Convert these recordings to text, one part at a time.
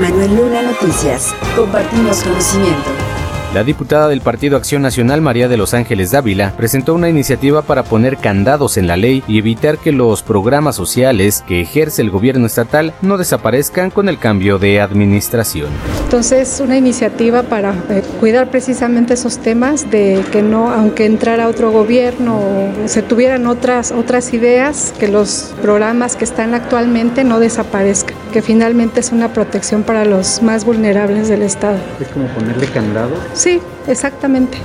Manuel Luna Noticias. Compartimos conocimiento. La diputada del Partido Acción Nacional, María de los Ángeles Dávila, presentó una iniciativa para poner candados en la ley y evitar que los programas sociales que ejerce el gobierno estatal no desaparezcan con el cambio de administración. Entonces, una iniciativa para eh, cuidar precisamente esos temas de que no, aunque entrara otro gobierno o se tuvieran otras, otras ideas, que los programas que están actualmente no desaparezcan, que finalmente es una protección para los más vulnerables del Estado. ¿Es como ponerle candado? Sí, exactamente.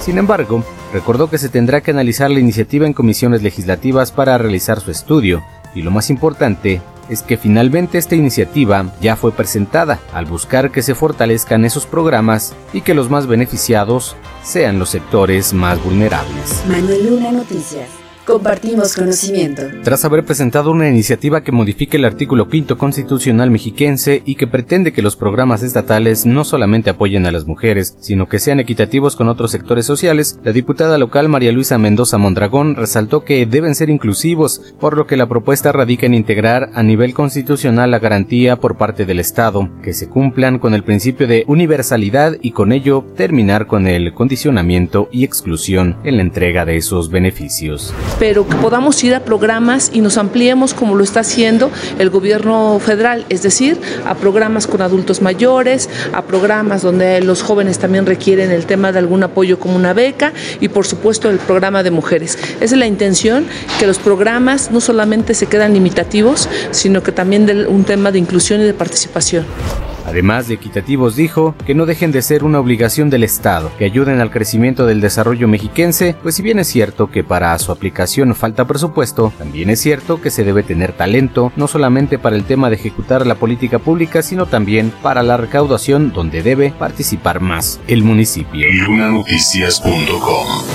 Sin embargo, recordó que se tendrá que analizar la iniciativa en comisiones legislativas para realizar su estudio, y lo más importante es que finalmente esta iniciativa ya fue presentada al buscar que se fortalezcan esos programas y que los más beneficiados sean los sectores más vulnerables. Manuel Luna Noticias. Compartimos conocimiento. Tras haber presentado una iniciativa que modifique el artículo quinto constitucional mexiquense y que pretende que los programas estatales no solamente apoyen a las mujeres, sino que sean equitativos con otros sectores sociales, la diputada local María Luisa Mendoza Mondragón resaltó que deben ser inclusivos, por lo que la propuesta radica en integrar a nivel constitucional la garantía por parte del Estado, que se cumplan con el principio de universalidad y con ello terminar con el condicionamiento y exclusión en la entrega de esos beneficios pero que podamos ir a programas y nos ampliemos como lo está haciendo el gobierno federal, es decir, a programas con adultos mayores, a programas donde los jóvenes también requieren el tema de algún apoyo como una beca y por supuesto el programa de mujeres. Esa es la intención, que los programas no solamente se quedan limitativos, sino que también de un tema de inclusión y de participación. Además de equitativos, dijo que no dejen de ser una obligación del Estado, que ayuden al crecimiento del desarrollo mexiquense, pues si bien es cierto que para su aplicación falta presupuesto, también es cierto que se debe tener talento, no solamente para el tema de ejecutar la política pública, sino también para la recaudación donde debe participar más el municipio.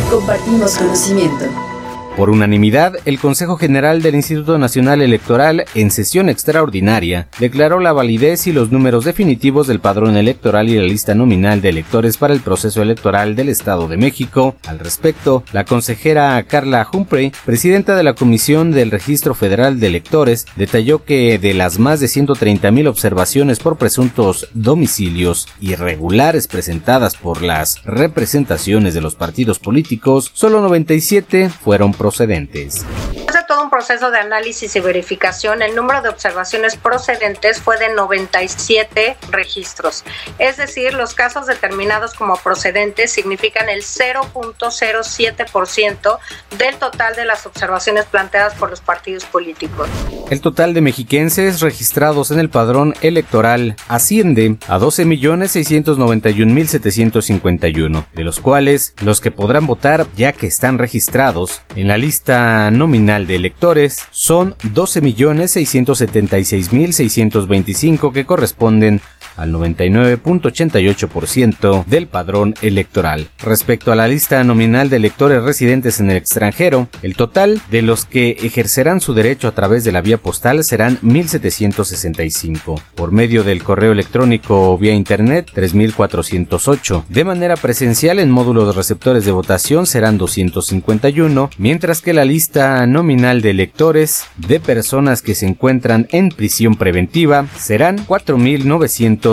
Compartimos conocimiento. Por unanimidad, el Consejo General del Instituto Nacional Electoral, en sesión extraordinaria, declaró la validez y los números definitivos del padrón electoral y la lista nominal de electores para el proceso electoral del Estado de México. Al respecto, la consejera Carla Humphrey, presidenta de la Comisión del Registro Federal de Electores, detalló que de las más de 130.000 observaciones por presuntos domicilios irregulares presentadas por las representaciones de los partidos políticos, solo 97 fueron procedentes todo un proceso de análisis y verificación, el número de observaciones procedentes fue de 97 registros. Es decir, los casos determinados como procedentes significan el 0.07% del total de las observaciones planteadas por los partidos políticos. El total de mexiquenses registrados en el padrón electoral asciende a 12.691.751, de los cuales los que podrán votar ya que están registrados en la lista nominal de electores son 12.676.625 que corresponden al 99.88% del padrón electoral. Respecto a la lista nominal de electores residentes en el extranjero, el total de los que ejercerán su derecho a través de la vía postal serán 1.765. Por medio del correo electrónico o vía internet, 3.408. De manera presencial en módulos receptores de votación serán 251, mientras que la lista nominal de electores de personas que se encuentran en prisión preventiva serán 4.900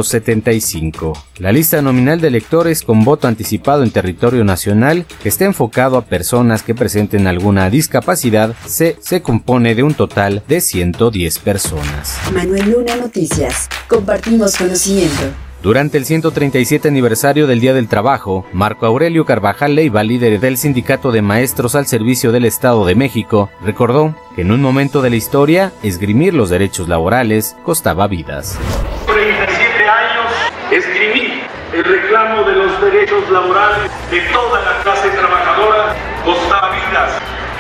la lista nominal de electores con voto anticipado en territorio nacional, que está enfocado a personas que presenten alguna discapacidad, se, se compone de un total de 110 personas. Manuel Luna Noticias. Compartimos conocimiento. Durante el 137 aniversario del Día del Trabajo, Marco Aurelio Carvajal Leiva, líder del Sindicato de Maestros al Servicio del Estado de México, recordó que en un momento de la historia, esgrimir los derechos laborales costaba vidas escribí el reclamo de los derechos laborales de toda la clase trabajadora costaba vidas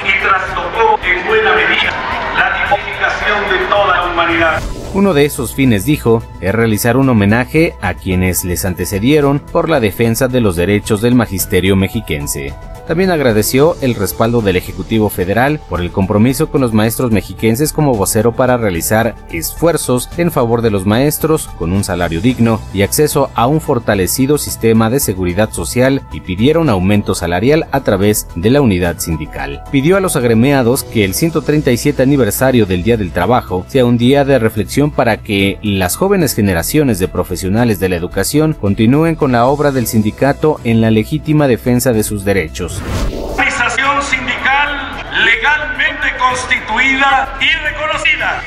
y trastocó en buena medida la dignificación de toda la humanidad. Uno de esos fines, dijo, es realizar un homenaje a quienes les antecedieron por la defensa de los derechos del magisterio mexiquense. También agradeció el respaldo del Ejecutivo Federal por el compromiso con los maestros mexiquenses como vocero para realizar esfuerzos en favor de los maestros con un salario digno y acceso a un fortalecido sistema de seguridad social y pidieron aumento salarial a través de la unidad sindical. Pidió a los agremiados que el 137 aniversario del Día del Trabajo sea un día de reflexión para que las jóvenes generaciones de profesionales de la educación continúen con la obra del sindicato en la legítima defensa de sus derechos. Organización sindical legalmente constituida y reconocida.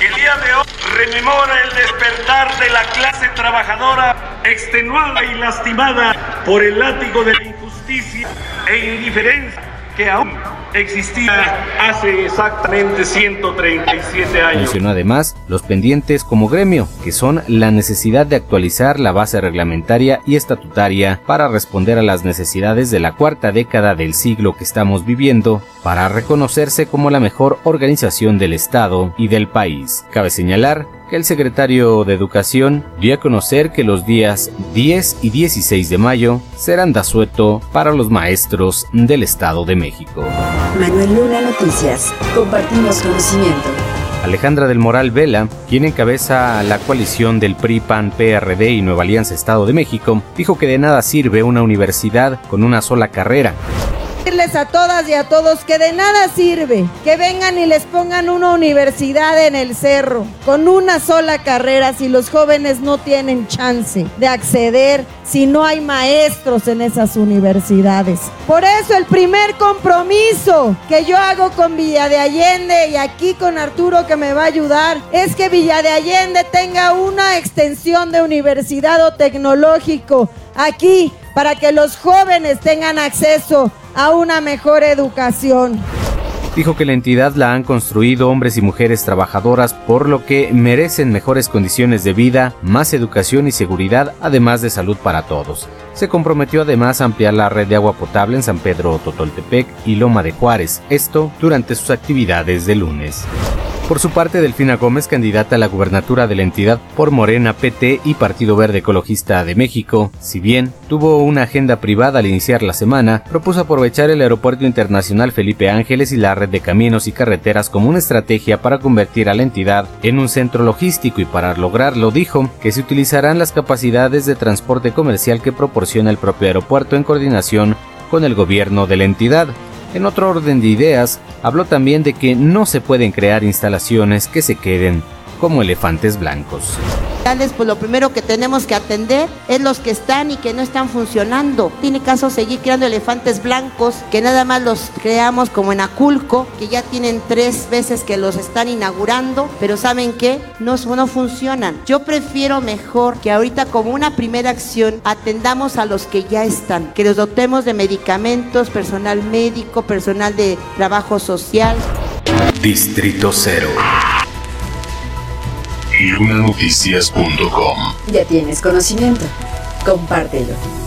El día de hoy rememora el despertar de la clase trabajadora extenuada y lastimada por el látigo de la injusticia e indiferencia que aún existía hace exactamente 137 años. Mencionó además los pendientes como gremio, que son la necesidad de actualizar la base reglamentaria y estatutaria para responder a las necesidades de la cuarta década del siglo que estamos viviendo, para reconocerse como la mejor organización del Estado y del país. Cabe señalar que el secretario de Educación dio a conocer que los días 10 y 16 de mayo serán de asueto para los maestros del Estado de México. Manuel Luna Noticias. Compartimos conocimiento. Alejandra del Moral Vela, quien encabeza la coalición del PRI, PAN, PRD y Nueva Alianza Estado de México, dijo que de nada sirve una universidad con una sola carrera decirles a todas y a todos que de nada sirve que vengan y les pongan una universidad en el cerro con una sola carrera si los jóvenes no tienen chance de acceder, si no hay maestros en esas universidades. Por eso el primer compromiso que yo hago con Villa de Allende y aquí con Arturo que me va a ayudar es que Villa de Allende tenga una extensión de universidad o tecnológico aquí para que los jóvenes tengan acceso a una mejor educación. Dijo que la entidad la han construido hombres y mujeres trabajadoras, por lo que merecen mejores condiciones de vida, más educación y seguridad, además de salud para todos. Se comprometió además a ampliar la red de agua potable en San Pedro Totoltepec y Loma de Juárez, esto durante sus actividades de lunes. Por su parte, Delfina Gómez, candidata a la gubernatura de la entidad por Morena, PT y Partido Verde Ecologista de México, si bien tuvo una agenda privada al iniciar la semana, propuso aprovechar el Aeropuerto Internacional Felipe Ángeles y la red de caminos y carreteras como una estrategia para convertir a la entidad en un centro logístico y para lograrlo dijo que se utilizarán las capacidades de transporte comercial que proporciona el propio aeropuerto en coordinación con el gobierno de la entidad. En otro orden de ideas, habló también de que no se pueden crear instalaciones que se queden como elefantes blancos. Pues lo primero que tenemos que atender es los que están y que no están funcionando. Tiene caso seguir creando elefantes blancos que nada más los creamos como en Aculco, que ya tienen tres veces que los están inaugurando, pero ¿saben qué? No, no funcionan. Yo prefiero mejor que ahorita como una primera acción atendamos a los que ya están, que los dotemos de medicamentos, personal médico, personal de trabajo social. Distrito Cero y lunanoticias.com. Ya tienes conocimiento. Compártelo.